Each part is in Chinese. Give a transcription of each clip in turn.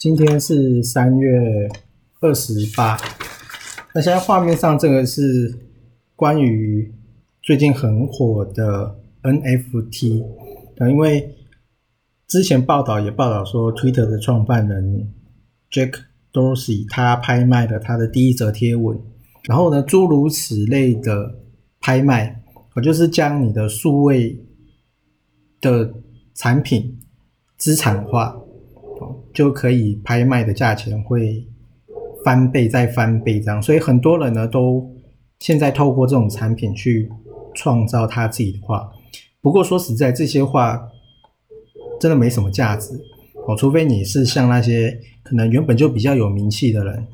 今天是三月二十八，那现在画面上这个是关于最近很火的 NFT，啊，因为之前报道也报道说，Twitter 的创办人 Jack Dorsey 他拍卖了他的第一则贴文，然后呢，诸如此类的拍卖，我就是将你的数位的产品资产化。就可以拍卖的价钱会翻倍再翻倍这样，所以很多人呢都现在透过这种产品去创造他自己的画。不过说实在，这些画真的没什么价值哦，除非你是像那些可能原本就比较有名气的人，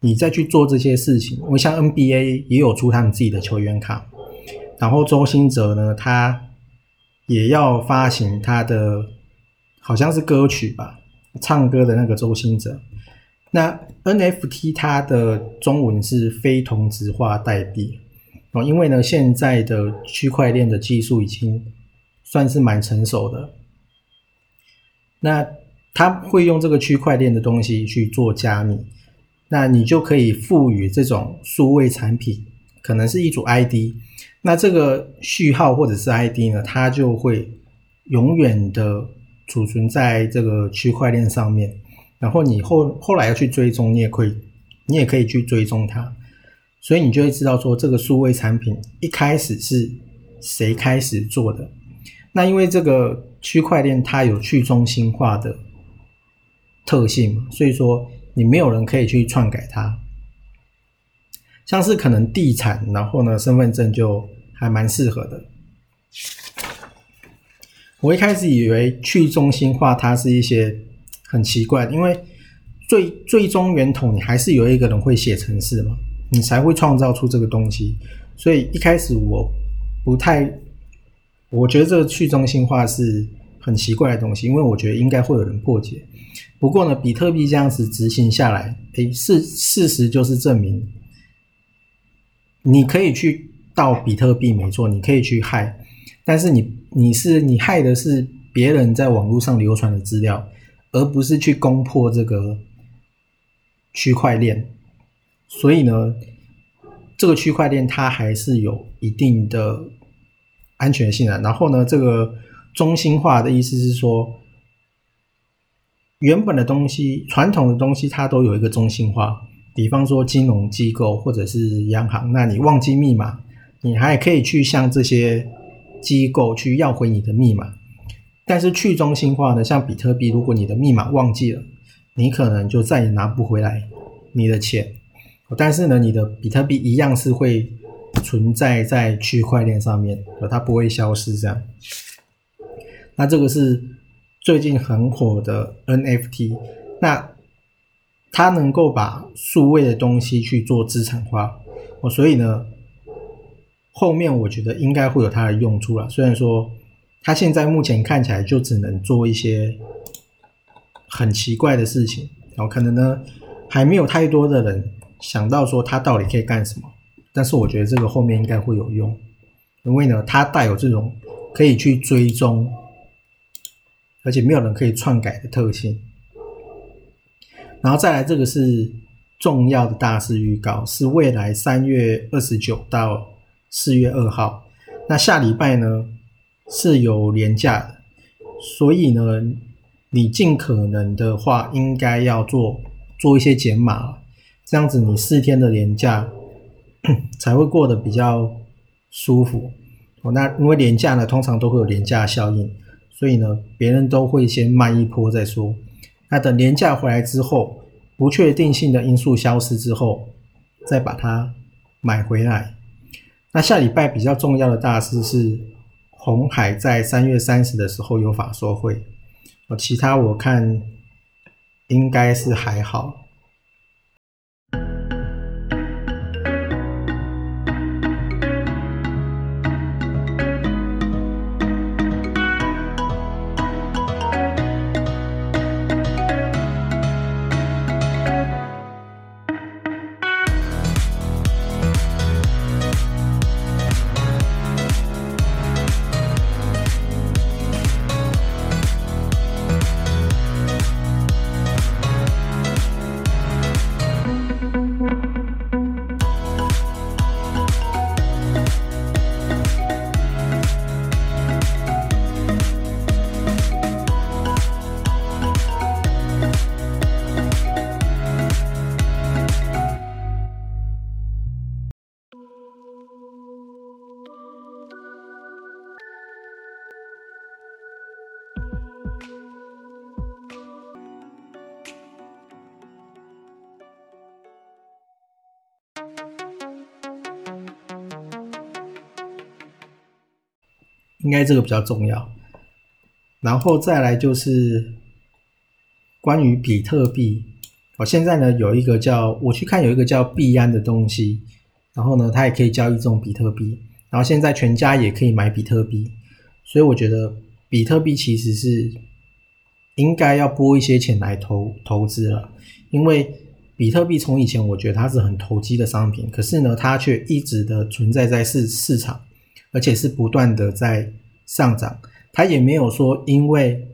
你再去做这些事情。我像 NBA 也有出他们自己的球员卡，然后周星哲呢，他也要发行他的好像是歌曲吧。唱歌的那个周星哲，那 NFT 它的中文是非同质化代币。哦，因为呢现在的区块链的技术已经算是蛮成熟的，那他会用这个区块链的东西去做加密，那你就可以赋予这种数位产品可能是一组 ID，那这个序号或者是 ID 呢，它就会永远的。储存在这个区块链上面，然后你后后来要去追踪，你也可以，你也可以去追踪它，所以你就会知道说这个数位产品一开始是谁开始做的。那因为这个区块链它有去中心化的特性嘛，所以说你没有人可以去篡改它。像是可能地产，然后呢身份证就还蛮适合的。我一开始以为去中心化它是一些很奇怪的，因为最最终源头你还是有一个人会写程式嘛，你才会创造出这个东西。所以一开始我不太，我觉得这个去中心化是很奇怪的东西，因为我觉得应该会有人破解。不过呢，比特币这样子执行下来，诶，事事实就是证明，你可以去盗比特币，没错，你可以去害。但是你你是你害的是别人在网络上流传的资料，而不是去攻破这个区块链。所以呢，这个区块链它还是有一定的安全性的。然后呢，这个中心化的意思是说，原本的东西、传统的东西它都有一个中心化，比方说金融机构或者是央行，那你忘记密码，你还可以去向这些。机构去要回你的密码，但是去中心化呢？像比特币，如果你的密码忘记了，你可能就再也拿不回来你的钱。但是呢，你的比特币一样是会存在在区块链上面，它不会消失。这样，那这个是最近很火的 NFT，那它能够把数位的东西去做资产化，哦，所以呢。后面我觉得应该会有它的用处了，虽然说它现在目前看起来就只能做一些很奇怪的事情，然后可能呢还没有太多的人想到说它到底可以干什么，但是我觉得这个后面应该会有用，因为呢它带有这种可以去追踪，而且没有人可以篡改的特性，然后再来这个是重要的大事预告，是未来三月二十九到。四月二号，那下礼拜呢是有廉价的，所以呢，你尽可能的话，应该要做做一些减码，这样子你四天的廉价才会过得比较舒服。哦，那因为廉价呢，通常都会有廉价效应，所以呢，别人都会先卖一波再说。那等廉价回来之后，不确定性的因素消失之后，再把它买回来。那下礼拜比较重要的大事是，红海在三月三十的时候有法说会。哦，其他我看应该是还好。应该这个比较重要，然后再来就是关于比特币。我现在呢有一个叫我去看有一个叫币安的东西，然后呢它也可以交易这种比特币，然后现在全家也可以买比特币，所以我觉得比特币其实是应该要拨一些钱来投投资了，因为比特币从以前我觉得它是很投机的商品，可是呢它却一直的存在在市市场。而且是不断的在上涨，它也没有说因为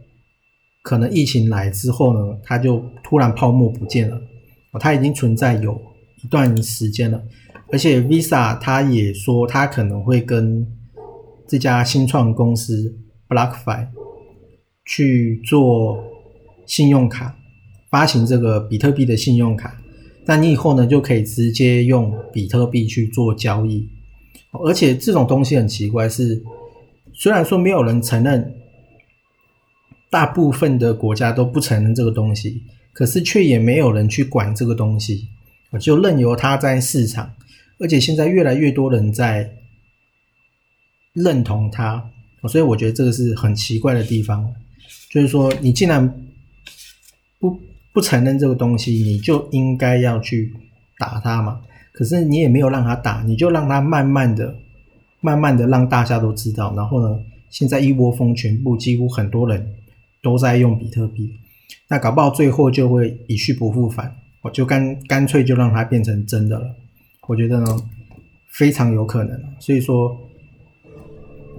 可能疫情来之后呢，它就突然泡沫不见了，它已经存在有一段时间了。而且 Visa 它也说它可能会跟这家新创公司 BlockFi 去做信用卡发行这个比特币的信用卡，那你以后呢就可以直接用比特币去做交易。而且这种东西很奇怪，是虽然说没有人承认，大部分的国家都不承认这个东西，可是却也没有人去管这个东西，就任由它在市场。而且现在越来越多人在认同它，所以我觉得这个是很奇怪的地方，就是说你既然不不承认这个东西，你就应该要去打它嘛。可是你也没有让他打，你就让他慢慢的、慢慢的让大家都知道。然后呢，现在一窝蜂，全部几乎很多人都在用比特币，那搞不好最后就会一去不复返，我就干干脆就让它变成真的了。我觉得呢，非常有可能。所以说，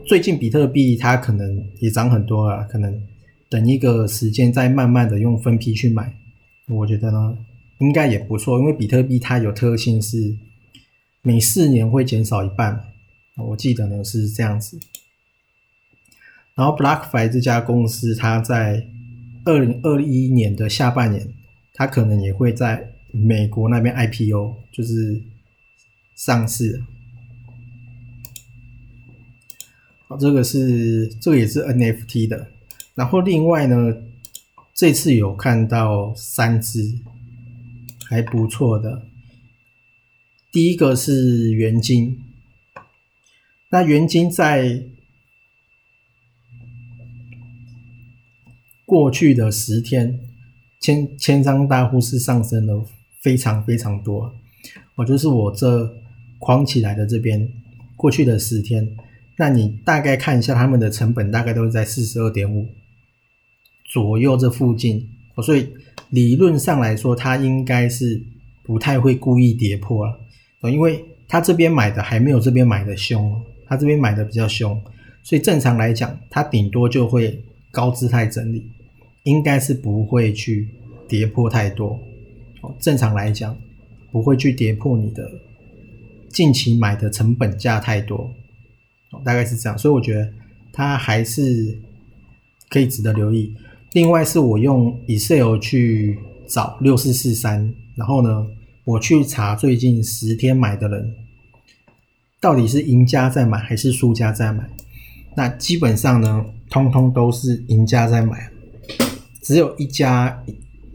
最近比特币它可能也涨很多了，可能等一个时间再慢慢的用分批去买，我觉得呢。应该也不错，因为比特币它有特性是每四年会减少一半，我记得呢是这样子。然后 BlockFi 这家公司，它在二零二一年的下半年，它可能也会在美国那边 IPO，就是上市。好，这个是这个也是 NFT 的。然后另外呢，这次有看到三只。还不错的，第一个是元金，那元金在过去的十天，千千张大户是上升了非常非常多，我就是我这框起来的这边过去的十天，那你大概看一下他们的成本大概都是在四十二点五左右这附近，所以。理论上来说，它应该是不太会故意跌破了，因为它这边买的还没有这边买的凶，它这边买的比较凶，所以正常来讲，它顶多就会高姿态整理，应该是不会去跌破太多。正常来讲，不会去跌破你的近期买的成本价太多，大概是这样，所以我觉得它还是可以值得留意。另外是我用 Excel 去找六四四三，然后呢，我去查最近十天买的人，到底是赢家在买还是输家在买？那基本上呢，通通都是赢家在买，只有一家，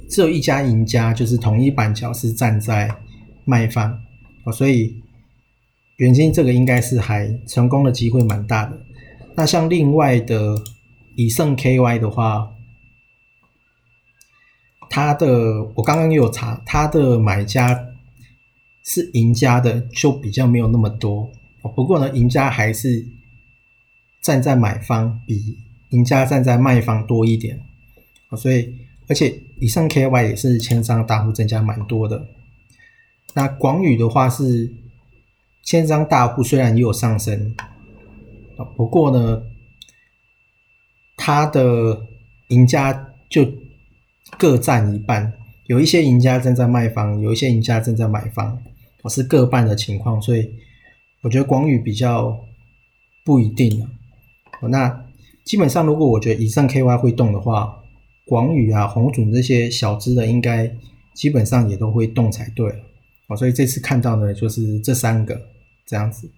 只有一家赢家，就是统一板桥是站在卖方哦，所以原金这个应该是还成功的机会蛮大的。那像另外的以盛 KY 的话，他的我刚刚也有查，他的买家是赢家的，就比较没有那么多。不过呢，赢家还是站在买方，比赢家站在卖方多一点。所以而且以上 KY 也是千张大户增加蛮多的。那广宇的话是千张大户虽然也有上升。不过呢，他的赢家就各占一半，有一些赢家正在卖方，有一些赢家正在买方，我是各半的情况，所以我觉得广宇比较不一定啊。那基本上，如果我觉得以上 KY 会动的话，广宇啊、红准这些小资的，应该基本上也都会动才对了。哦，所以这次看到呢，就是这三个这样子。